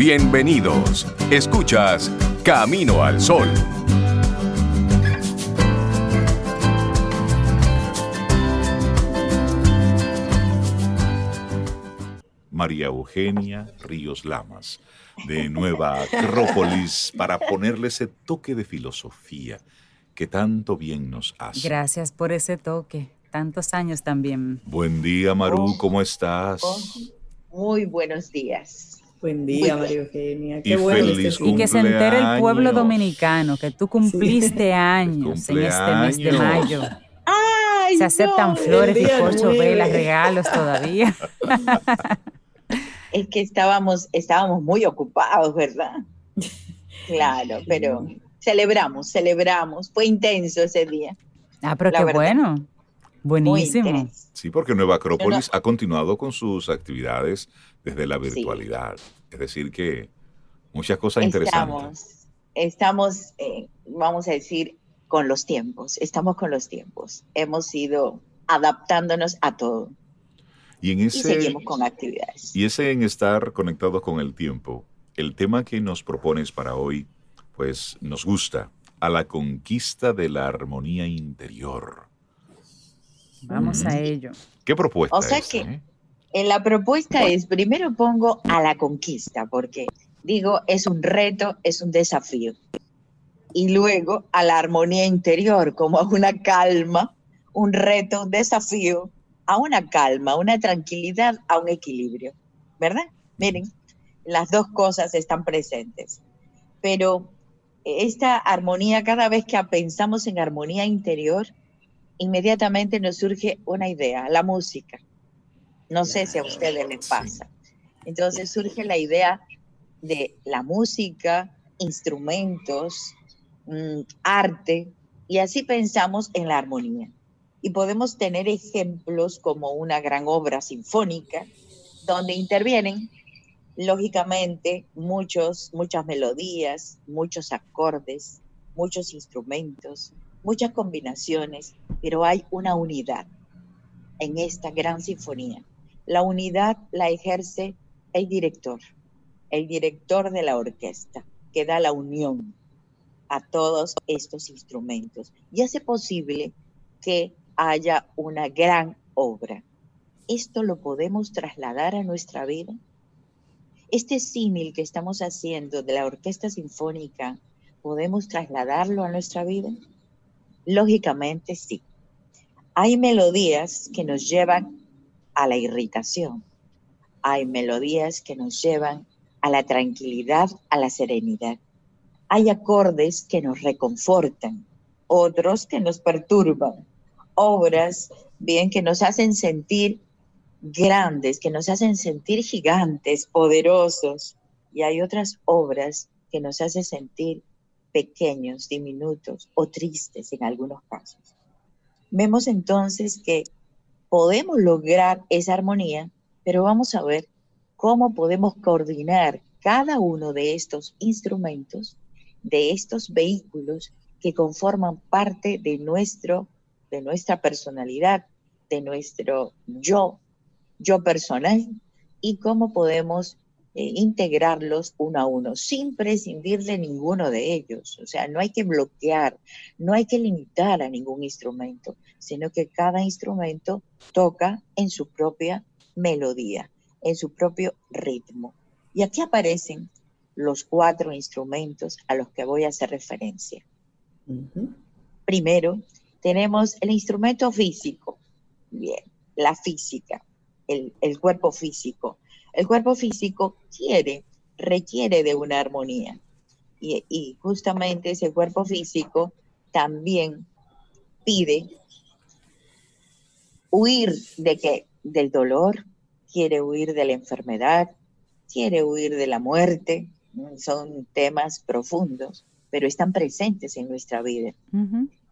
Bienvenidos. Escuchas Camino al Sol. María Eugenia Ríos Lamas, de Nueva Acrópolis, para ponerle ese toque de filosofía que tanto bien nos hace. Gracias por ese toque. Tantos años también. Buen día, Maru, ¿cómo estás? Muy buenos días. Buen día, María Eugenia. Qué y bueno Y que se entere el pueblo dominicano que tú cumpliste años en este mes de mayo. Ay, se aceptan flores, bizcocho, velas, regalos todavía. es que estábamos, estábamos muy ocupados, ¿verdad? Claro, pero celebramos, celebramos. Fue intenso ese día. Ah, pero qué bueno. Buenísimo. Sí, porque Nueva Acrópolis ha continuado con sus actividades desde la virtualidad. Es decir, que muchas cosas interesantes. Estamos, eh, vamos a decir, con los tiempos. Estamos con los tiempos. Hemos ido adaptándonos a todo. Y, en ese, seguimos con actividades. Y ese en estar conectados con el tiempo, el tema que nos propones para hoy, pues nos gusta, a la conquista de la armonía interior. Vamos a ello. ¿Qué propuesta? O sea que eh? En la propuesta es, primero pongo a la conquista, porque digo, es un reto, es un desafío. Y luego a la armonía interior, como a una calma, un reto, un desafío, a una calma, una tranquilidad, a un equilibrio. ¿Verdad? Miren, las dos cosas están presentes. Pero esta armonía, cada vez que pensamos en armonía interior, inmediatamente nos surge una idea, la música. No sé si a ustedes les pasa. Entonces surge la idea de la música, instrumentos, mm, arte, y así pensamos en la armonía. Y podemos tener ejemplos como una gran obra sinfónica, donde intervienen, lógicamente, muchos, muchas melodías, muchos acordes, muchos instrumentos, muchas combinaciones, pero hay una unidad en esta gran sinfonía. La unidad la ejerce el director, el director de la orquesta, que da la unión a todos estos instrumentos y hace posible que haya una gran obra. ¿Esto lo podemos trasladar a nuestra vida? Este símil que estamos haciendo de la orquesta sinfónica, ¿podemos trasladarlo a nuestra vida? Lógicamente sí. Hay melodías que nos llevan a la irritación. Hay melodías que nos llevan a la tranquilidad, a la serenidad. Hay acordes que nos reconfortan, otros que nos perturban, obras bien que nos hacen sentir grandes, que nos hacen sentir gigantes, poderosos, y hay otras obras que nos hacen sentir pequeños, diminutos o tristes en algunos casos. Vemos entonces que podemos lograr esa armonía, pero vamos a ver cómo podemos coordinar cada uno de estos instrumentos, de estos vehículos que conforman parte de, nuestro, de nuestra personalidad, de nuestro yo, yo personal, y cómo podemos eh, integrarlos uno a uno, sin prescindir de ninguno de ellos. O sea, no hay que bloquear, no hay que limitar a ningún instrumento, sino que cada instrumento toca en su propia melodía, en su propio ritmo. Y aquí aparecen los cuatro instrumentos a los que voy a hacer referencia. Primero, tenemos el instrumento físico, bien, la física, el, el cuerpo físico el cuerpo físico quiere, requiere de una armonía. Y, justamente ese cuerpo físico también pide huir de que del dolor, quiere huir de la enfermedad, quiere huir de la muerte. Son temas profundos, pero están presentes en nuestra vida.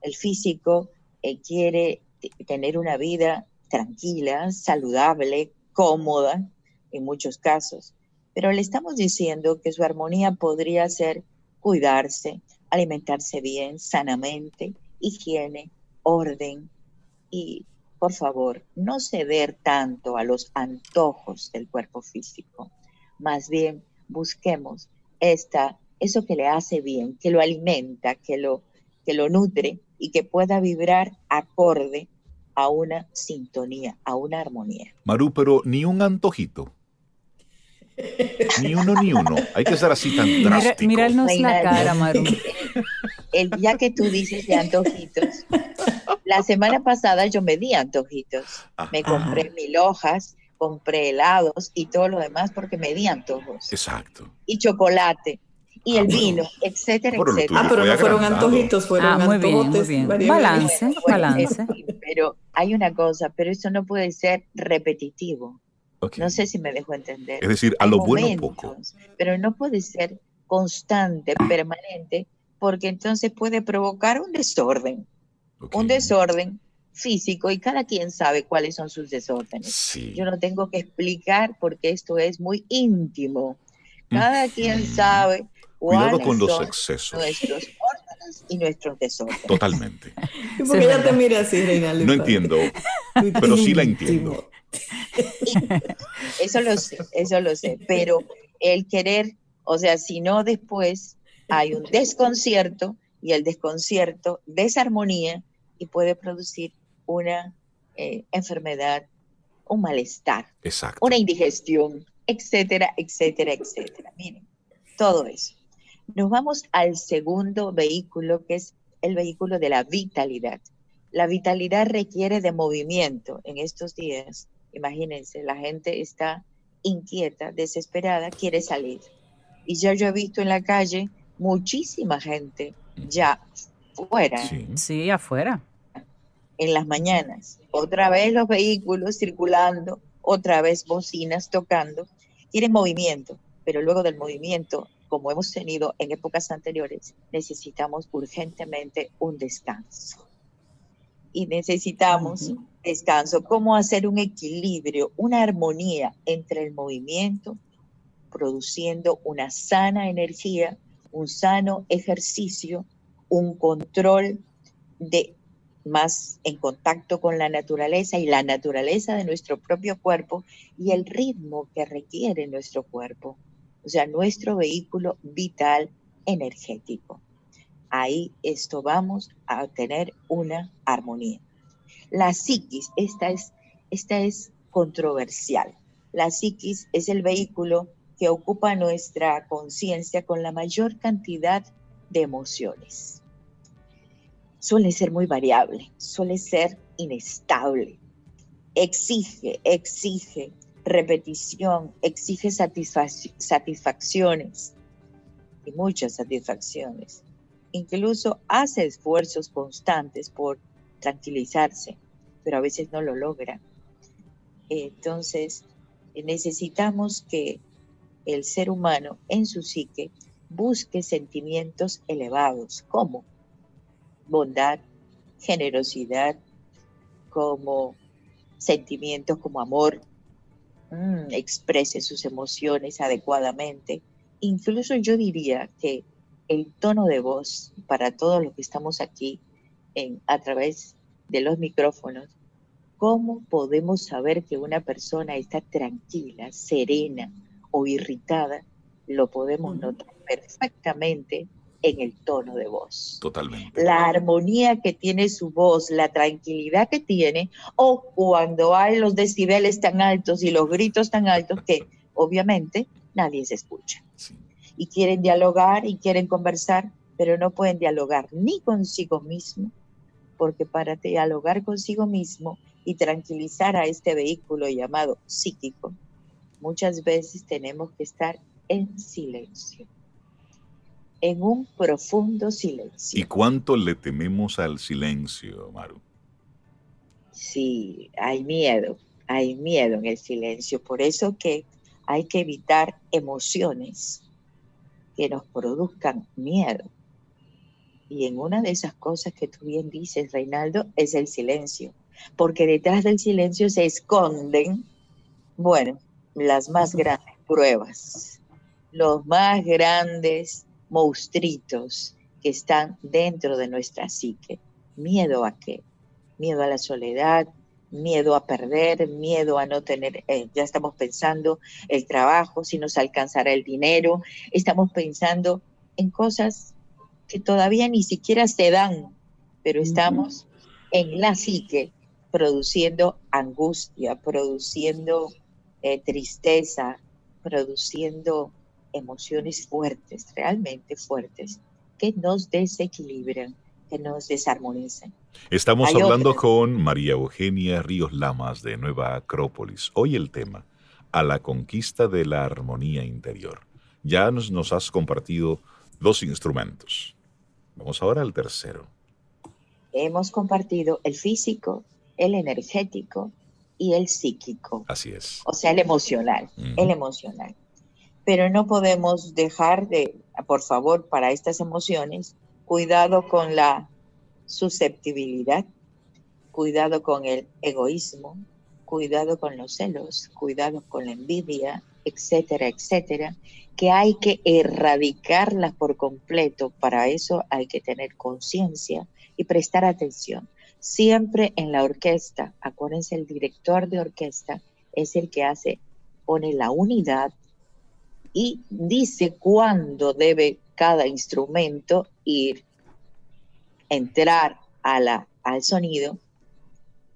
El físico eh, quiere tener una vida tranquila, saludable, cómoda, en muchos casos, pero le estamos diciendo que su armonía podría ser cuidarse, alimentarse bien, sanamente, higiene, orden y, por favor, no ceder tanto a los antojos del cuerpo físico, más bien busquemos esta, eso que le hace bien, que lo alimenta, que lo, que lo nutre y que pueda vibrar acorde a una sintonía, a una armonía. Maru, pero ni un antojito. Ni uno ni uno. Hay que ser así tan drástico. Mira, la cara, Maru. El, ya que tú dices de antojitos, la semana pasada yo me di antojitos. Me compré mil hojas, compré helados y todo lo demás porque me di antojos. Exacto. Y chocolate y el vino, etcétera, etcétera. Ah, pero no fueron antojitos, fueron ah, muy bien, muy bien. Balance, balance. pero hay una cosa, pero eso no puede ser repetitivo. No sé si me dejo entender. Es decir, a lo bueno poco. Pero no puede ser constante, permanente, porque entonces puede provocar un desorden. Un desorden físico y cada quien sabe cuáles son sus desórdenes. Yo no tengo que explicar porque esto es muy íntimo. Cada quien sabe Cuidado con los excesos. Nuestros órganos y nuestros desórdenes. Totalmente. Porque ella te mira así, Reinaldo. No entiendo, pero sí la entiendo. Eso lo sé, eso lo sé. Pero el querer, o sea, si no después hay un desconcierto y el desconcierto desarmonía y puede producir una eh, enfermedad, un malestar, Exacto. una indigestión, etcétera, etcétera, etcétera. Miren, todo eso. Nos vamos al segundo vehículo, que es el vehículo de la vitalidad. La vitalidad requiere de movimiento. En estos días, imagínense, la gente está inquieta, desesperada, quiere salir. Y ya yo he visto en la calle muchísima gente ya fuera. Sí, afuera. En las mañanas. Otra vez los vehículos circulando, otra vez bocinas tocando. Quieren movimiento, pero luego del movimiento como hemos tenido en épocas anteriores, necesitamos urgentemente un descanso. Y necesitamos descanso. ¿Cómo hacer un equilibrio, una armonía entre el movimiento, produciendo una sana energía, un sano ejercicio, un control de más en contacto con la naturaleza y la naturaleza de nuestro propio cuerpo y el ritmo que requiere nuestro cuerpo o sea, nuestro vehículo vital energético. Ahí esto vamos a tener una armonía. La psiquis, esta es, esta es controversial. La psiquis es el vehículo que ocupa nuestra conciencia con la mayor cantidad de emociones. Suele ser muy variable, suele ser inestable, exige, exige repetición, exige satisfacciones y muchas satisfacciones. Incluso hace esfuerzos constantes por tranquilizarse, pero a veces no lo logra. Entonces, necesitamos que el ser humano en su psique busque sentimientos elevados, como bondad, generosidad, como sentimientos como amor, Mm, exprese sus emociones adecuadamente. Incluso yo diría que el tono de voz para todos los que estamos aquí en, a través de los micrófonos, ¿cómo podemos saber que una persona está tranquila, serena o irritada? Lo podemos notar perfectamente en el tono de voz. Totalmente. La armonía que tiene su voz, la tranquilidad que tiene, o cuando hay los decibeles tan altos y los gritos tan altos que obviamente nadie se escucha. Y quieren dialogar y quieren conversar, pero no pueden dialogar ni consigo mismo, porque para dialogar consigo mismo y tranquilizar a este vehículo llamado psíquico, muchas veces tenemos que estar en silencio en un profundo silencio. ¿Y cuánto le tememos al silencio, Maru? Sí, hay miedo, hay miedo en el silencio. Por eso que hay que evitar emociones que nos produzcan miedo. Y en una de esas cosas que tú bien dices, Reinaldo, es el silencio. Porque detrás del silencio se esconden, bueno, las más grandes pruebas, los más grandes monstruitos que están dentro de nuestra psique. ¿Miedo a qué? Miedo a la soledad, miedo a perder, miedo a no tener, eh, ya estamos pensando el trabajo, si nos alcanzará el dinero, estamos pensando en cosas que todavía ni siquiera se dan, pero estamos en la psique produciendo angustia, produciendo eh, tristeza, produciendo emociones fuertes, realmente fuertes, que nos desequilibran, que nos desarmonizan. Estamos hablando con María Eugenia Ríos Lamas de Nueva Acrópolis. Hoy el tema, a la conquista de la armonía interior. Ya nos, nos has compartido dos instrumentos. Vamos ahora al tercero. Hemos compartido el físico, el energético y el psíquico. Así es. O sea, el emocional, el emocional. Pero no podemos dejar de, por favor, para estas emociones, cuidado con la susceptibilidad, cuidado con el egoísmo, cuidado con los celos, cuidado con la envidia, etcétera, etcétera, que hay que erradicarlas por completo. Para eso hay que tener conciencia y prestar atención. Siempre en la orquesta, acuérdense, el director de orquesta es el que hace, pone la unidad y dice cuándo debe cada instrumento ir, entrar a la, al sonido,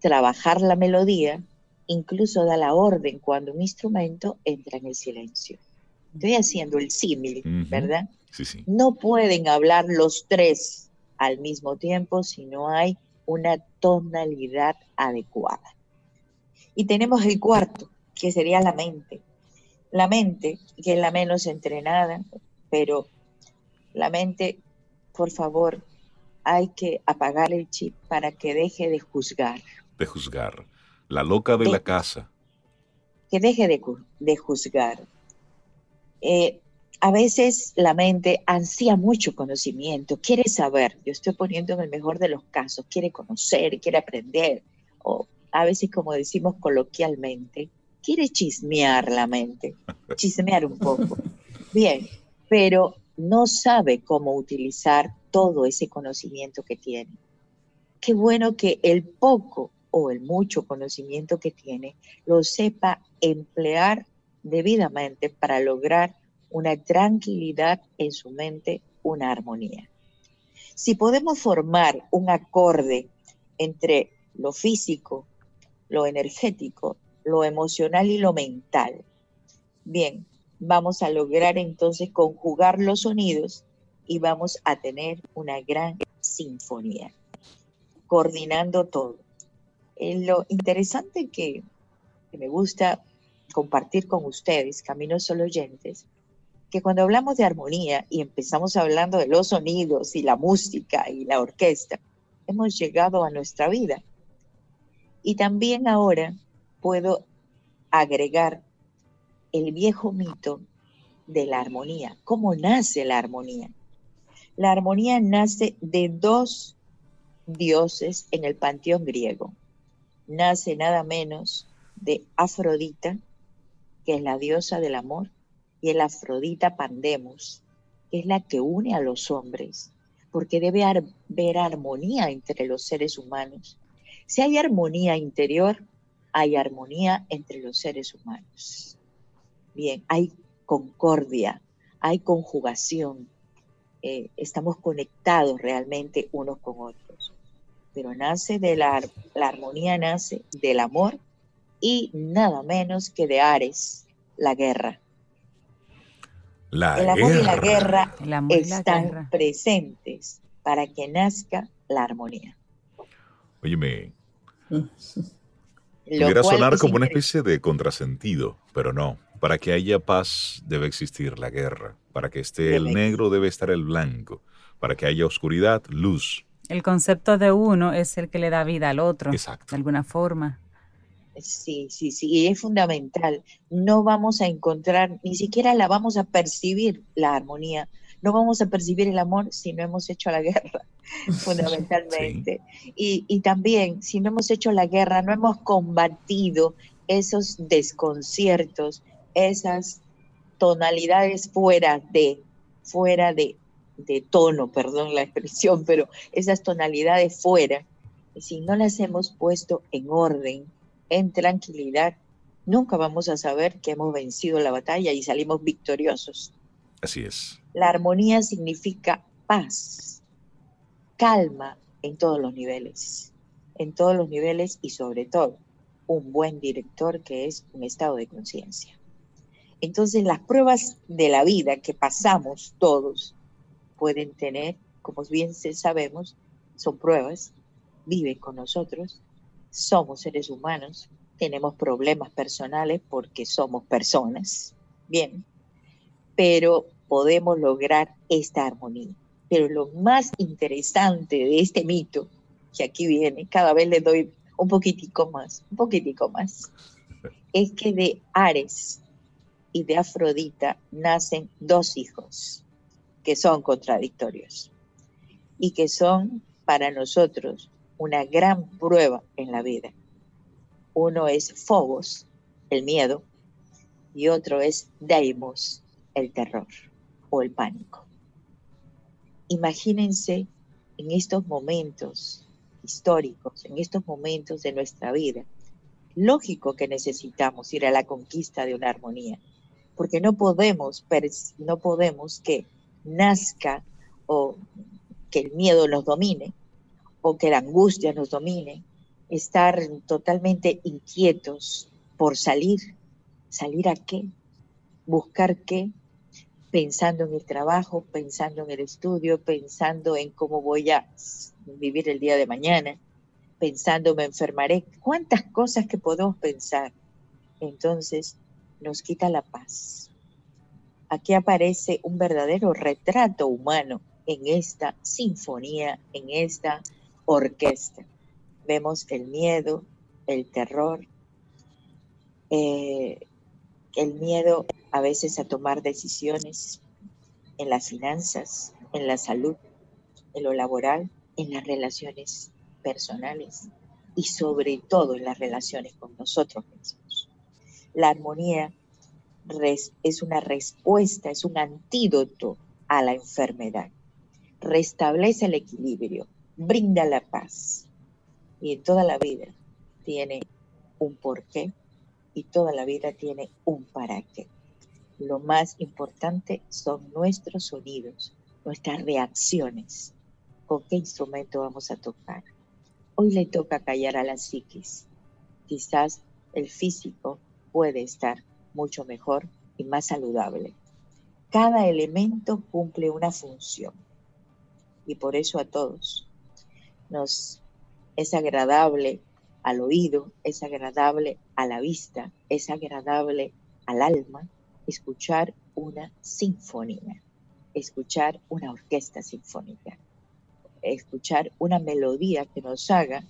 trabajar la melodía, incluso da la orden cuando un instrumento entra en el silencio. Estoy haciendo el símil, ¿verdad? Sí, sí. No pueden hablar los tres al mismo tiempo si no hay una tonalidad adecuada. Y tenemos el cuarto, que sería la mente. La mente, que es la menos entrenada, pero la mente, por favor, hay que apagar el chip para que deje de juzgar. De juzgar. La loca de, la casa. Que deje de, de juzgar. Eh, a veces la mente ansía mucho conocimiento, quiere saber, yo estoy poniendo en el mejor de los casos, quiere conocer, quiere aprender, o a veces como decimos coloquialmente, quiere chismear la mente, chismear un poco. Bien, pero no sabe cómo utilizar todo ese conocimiento que tiene. Qué bueno que el poco o el mucho conocimiento que tiene lo sepa emplear debidamente para lograr una tranquilidad en su mente, una armonía. Si podemos formar un acorde entre lo físico, lo energético, lo emocional y lo mental, bien, vamos a lograr entonces conjugar los sonidos y vamos a tener una gran sinfonía, coordinando todo. Eh, lo interesante que, que me gusta compartir con ustedes, Caminos Solo Oyentes, que cuando hablamos de armonía y empezamos hablando de los sonidos y la música y la orquesta, hemos llegado a nuestra vida. Y también ahora puedo agregar el viejo mito de la armonía. ¿Cómo nace la armonía? La armonía nace de dos dioses en el panteón griego. Nace nada menos de Afrodita, que es la diosa del amor, y el Afrodita Pandemos, es la que une a los hombres, porque debe haber armonía entre los seres humanos. Si hay armonía interior, hay armonía entre los seres humanos. Bien, hay concordia, hay conjugación, eh, estamos conectados realmente unos con otros. Pero nace de la, la armonía, nace del amor y nada menos que de Ares, la guerra el amor y la guerra están presentes para que nazca la armonía. Óyeme, pudiera sonar como una especie de contrasentido, pero no. Para que haya paz debe existir la guerra. Para que esté el negro debe estar el blanco. Para que haya oscuridad, luz. El concepto de uno es el que le da vida al otro. Exacto. De alguna forma. Sí, sí, sí, y es fundamental. No vamos a encontrar, ni siquiera la vamos a percibir la armonía. No vamos a percibir el amor si no hemos hecho la guerra, fundamentalmente. Y, y también, si no hemos hecho la guerra, no hemos combatido esos desconciertos, esas tonalidades fuera de, fuera de, de tono, perdón la expresión, pero esas tonalidades fuera si no las hemos puesto en orden, en tranquilidad, nunca vamos a saber que hemos vencido la batalla y salimos victoriosos. Así es. La armonía significa paz, calma en todos los niveles, en todos los niveles y sobre todo un buen director que es un estado de conciencia. Entonces las pruebas de la vida que pasamos todos pueden tener, como bien sabemos, son pruebas, viven con nosotros, somos seres humanos, tenemos problemas personales porque somos personas, bien, pero podemos lograr esta armonía. Pero lo más interesante de este mito, que aquí viene, cada vez le doy un poquitico más, un poquitico más, es que de Ares y de Afrodita nacen dos hijos que son contradictorios y que son para nosotros una gran prueba en la vida. Uno es Phobos, el miedo, y otro es Deimos, el terror o el pánico. Imagínense en estos momentos históricos, en estos momentos de nuestra vida, lógico que necesitamos ir a la conquista de una armonía, porque no podemos, no podemos que nazca o que el miedo nos domine o que la angustia nos domine estar totalmente inquietos por salir. ¿Salir a qué? ¿Buscar qué? Pensando en el trabajo, pensando en el estudio, pensando en cómo voy a vivir el día de mañana, pensando me enfermaré. ¿Cuántas cosas que podemos pensar? Entonces nos quita la paz. Aquí aparece un verdadero retrato humano en esta sinfonía, en esta orquesta vemos el miedo, el terror, eh, el miedo a veces a tomar decisiones en las finanzas, en la salud, en lo laboral, en las relaciones personales y sobre todo en las relaciones con nosotros mismos. La armonía es una respuesta, es un antídoto a la enfermedad. Restablece el equilibrio, brinda la paz, y toda la vida tiene un porqué y toda la vida tiene un para qué. Lo más importante son nuestros sonidos, nuestras reacciones. ¿Con qué instrumento vamos a tocar? Hoy le toca callar a la psiquis. Quizás el físico puede estar mucho mejor y más saludable. Cada elemento cumple una función y por eso a todos nos es agradable al oído, es agradable a la vista, es agradable al alma escuchar una sinfonía, escuchar una orquesta sinfónica, escuchar una melodía que nos haga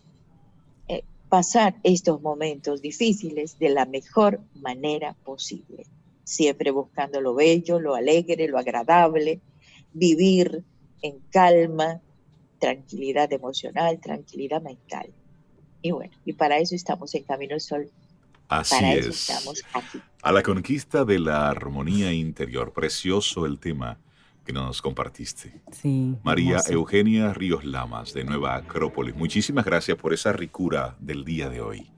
pasar estos momentos difíciles de la mejor manera posible, siempre buscando lo bello, lo alegre, lo agradable, vivir en calma, tranquilidad emocional, tranquilidad mental. Y bueno, y para eso estamos en Camino al Sol. Así para es. Eso estamos aquí. A la conquista de la armonía interior. Precioso el tema que nos compartiste. Sí. María hermoso. Eugenia Ríos Lamas, de Nueva Acrópolis. Muchísimas gracias por esa ricura del día de hoy.